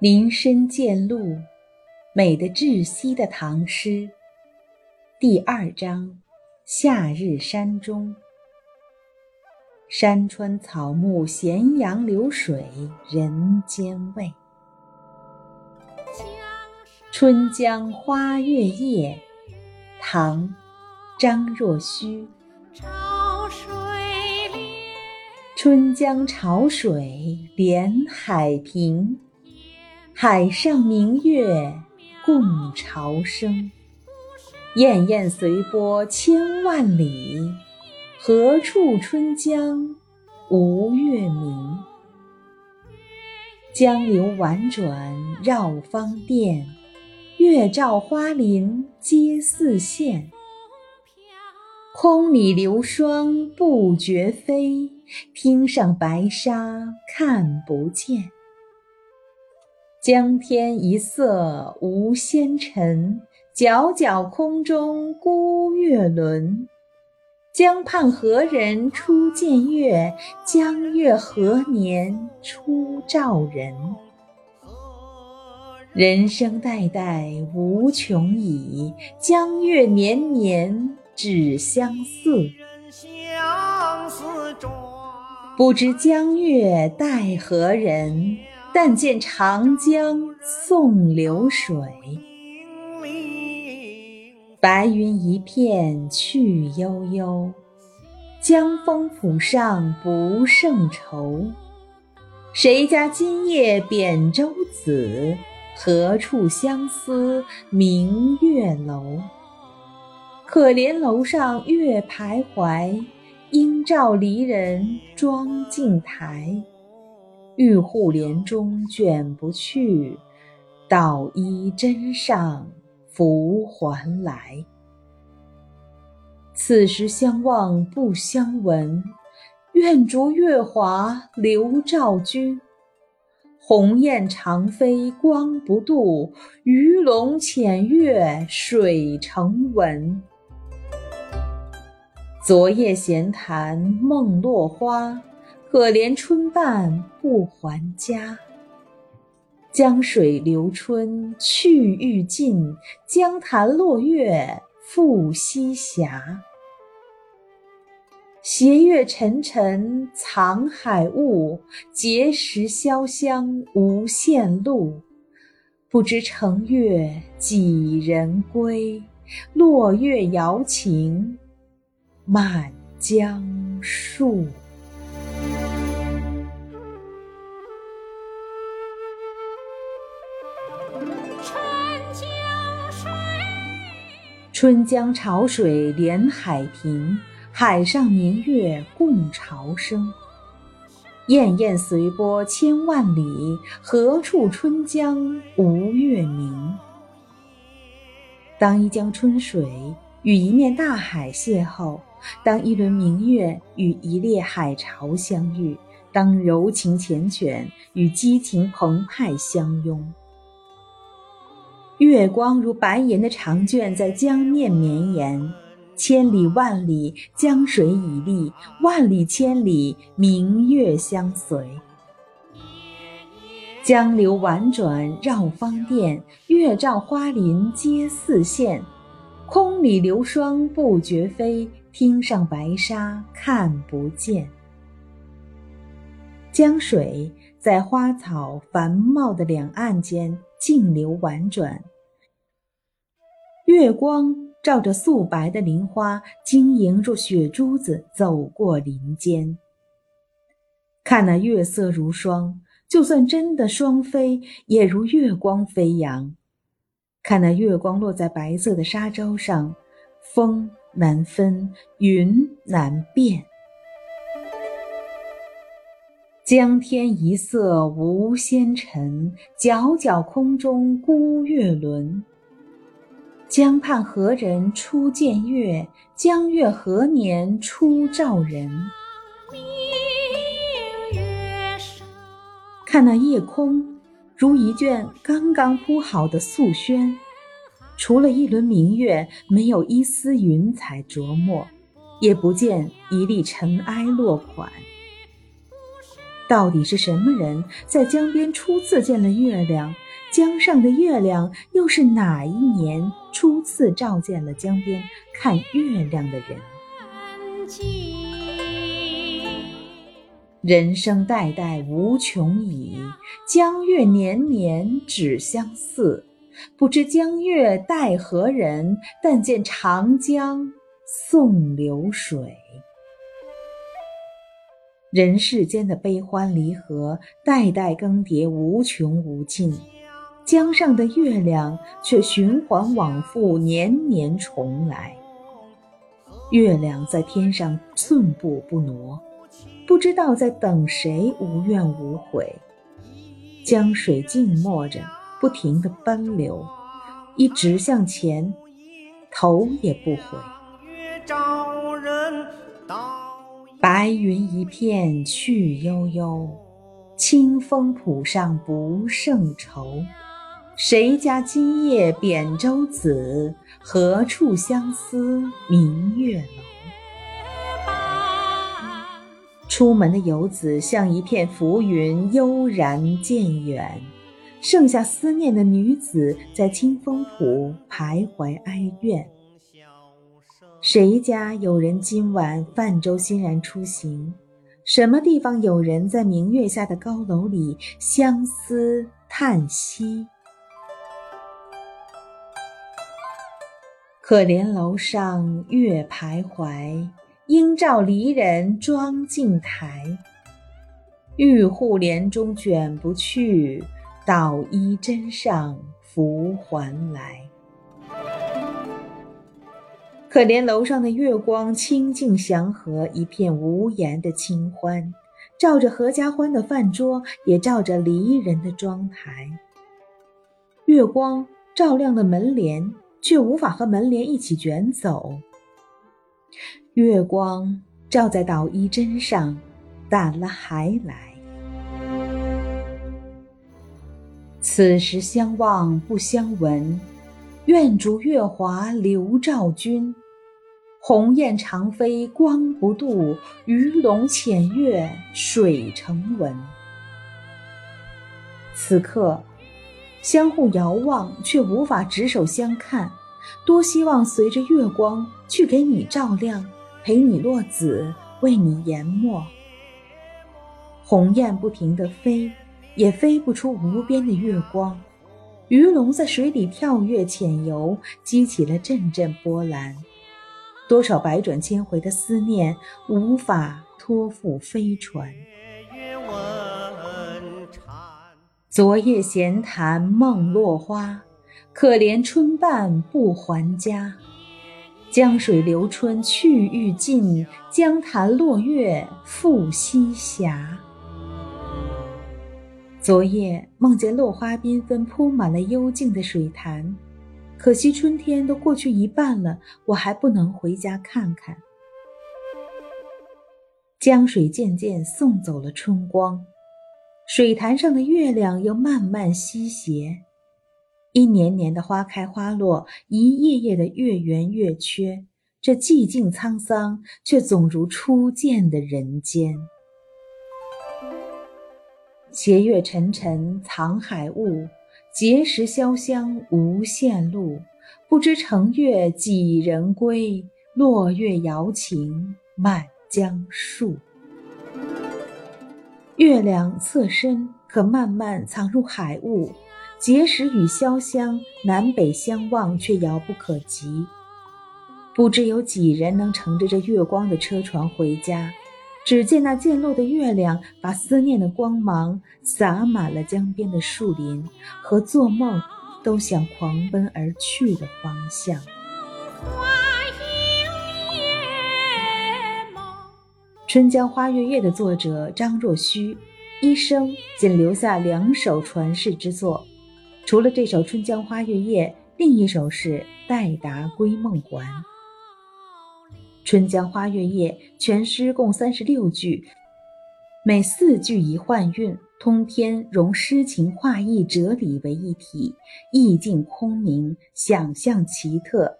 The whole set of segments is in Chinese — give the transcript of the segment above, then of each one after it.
林深见鹿，美得窒息的唐诗。第二章：夏日山中。山川草木，咸阳流水人间味。《春江花月夜》唐·张若虚。春江潮水连海平。海上明月共潮生，滟滟随波千万里，何处春江无月明？江流宛转绕芳甸，月照花林皆似霰。空里流霜不觉飞，汀上白沙看不见。江天一色无纤尘，皎皎空中孤月轮。江畔何人初见月？江月何年初照人？人生代代无穷已，江月年年只相似。不知江月待何人？但见长江送流水，白云一片去悠悠，江风浦上不胜愁。谁家今夜扁舟子？何处相思明月楼？可怜楼上月徘徊，应照离人妆镜台。玉户帘中卷不去，捣衣砧上拂还来。此时相望不相闻，愿逐月华流照君。鸿雁长飞光不度，鱼龙潜跃水成文。昨夜闲谈梦落花。可怜春半不还家，江水流春去欲尽，江潭落月复西斜。斜月沉沉藏海雾，碣石潇湘无限路。不知乘月几人归？落月摇情满江树。春江水，春江潮水连海平，海上明月共潮生。滟滟随波千万里，何处春江无月明？当一江春水与一面大海邂逅，当一轮明月与一列海潮相遇，当柔情缱绻与激情澎湃相拥。月光如白银的长卷在江面绵延，千里万里江水已立，万里千里明月相随。江流宛转绕芳甸，月照花林皆似霰。空里流霜不觉飞，汀上白沙看不见。江水在花草繁茂的两岸间。静流婉转，月光照着素白的林花，晶莹如雪珠子走过林间。看那月色如霜，就算真的双飞，也如月光飞扬。看那月光落在白色的沙洲上，风难分，云难辨。江天一色无纤尘，皎皎空中孤月轮。江畔何人初见月？江月何年初照人？看那夜空，如一卷刚刚铺好的素宣，除了一轮明月，没有一丝云彩着墨，也不见一粒尘埃落款。到底是什么人在江边初次见了月亮？江上的月亮又是哪一年初次照见了江边看月亮的人？人生代代无穷已，江月年年只相似。不知江月待何人？但见长江送流水。人世间的悲欢离合，代代更迭，无穷无尽。江上的月亮却循环往复，年年重来。月亮在天上寸步不挪，不知道在等谁，无怨无悔。江水静默着，不停地奔流，一直向前，头也不回。白云一片去悠悠，清风浦上不胜愁。谁家今夜扁舟子？何处相思明月楼？出门的游子像一片浮云，悠然渐远。剩下思念的女子在清风浦徘徊哀怨。谁家有人今晚泛舟欣然出行？什么地方有人在明月下的高楼里相思叹息？可怜楼上月徘徊，应照离人妆镜台。玉户帘中卷不去，捣衣砧上拂还来。可怜楼上的月光清净祥和，一片无言的清欢，照着合家欢的饭桌，也照着离人的妆台。月光照亮了门帘，却无法和门帘一起卷走。月光照在捣衣砧上，淡了还来。此时相望不相闻。愿逐月华流照君，鸿雁长飞光不度，鱼龙潜跃水成文。此刻，相互遥望却无法执手相看，多希望随着月光去给你照亮，陪你落子，为你研墨。鸿雁不停地飞，也飞不出无边的月光。鱼龙在水里跳跃潜游，激起了阵阵波澜。多少百转千回的思念，无法托付飞船。昨夜闲谈梦落花，可怜春半不还家。江水流春去欲尽，江潭落月复西斜。昨夜梦见落花缤纷，铺满了幽静的水潭。可惜春天都过去一半了，我还不能回家看看。江水渐渐送走了春光，水潭上的月亮又慢慢西斜。一年年的花开花落，一夜夜的月圆月缺，这寂静沧桑，却总如初见的人间。斜月沉沉藏海雾，碣石潇湘无限路。不知乘月几人归？落月摇情满江树。月亮侧身，可慢慢藏入海雾。碣石与潇湘南北相望，却遥不可及。不知有几人能乘着这月光的车船回家？只见那渐落的月亮，把思念的光芒洒满了江边的树林，和做梦都想狂奔而去的方向。《春江花月夜》的作者张若虚，一生仅留下两首传世之作，除了这首《春江花月夜》，另一首是《待答归梦还》。《春江花月夜》全诗共三十六句，每四句一换韵，通篇融诗情画意哲理为一体，意境空明，想象奇特，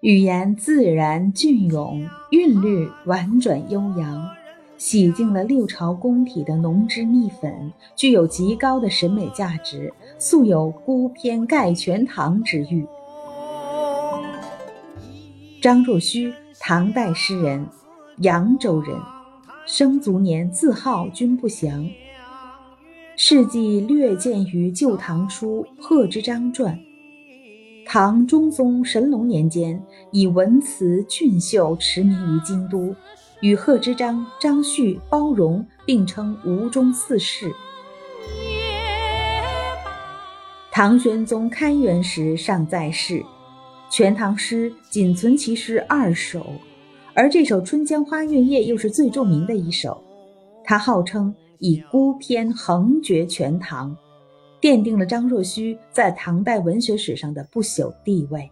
语言自然隽永，韵律婉转悠扬，洗净了六朝宫体的浓脂蜜粉，具有极高的审美价值，素有“孤篇盖全唐”之誉。张若虚，唐代诗人，扬州人，生卒年字号均不详。事迹略见于《旧唐书·贺知章传》。唐中宗神龙年间，以文辞俊秀驰名于京都，与贺知章、张旭、包容并称吴中四士。唐玄宗开元时尚在世，《全唐诗》仅存其诗二首，而这首《春江花月夜》又是最著名的一首。它号称以孤篇横绝全唐。奠定了张若虚在唐代文学史上的不朽地位。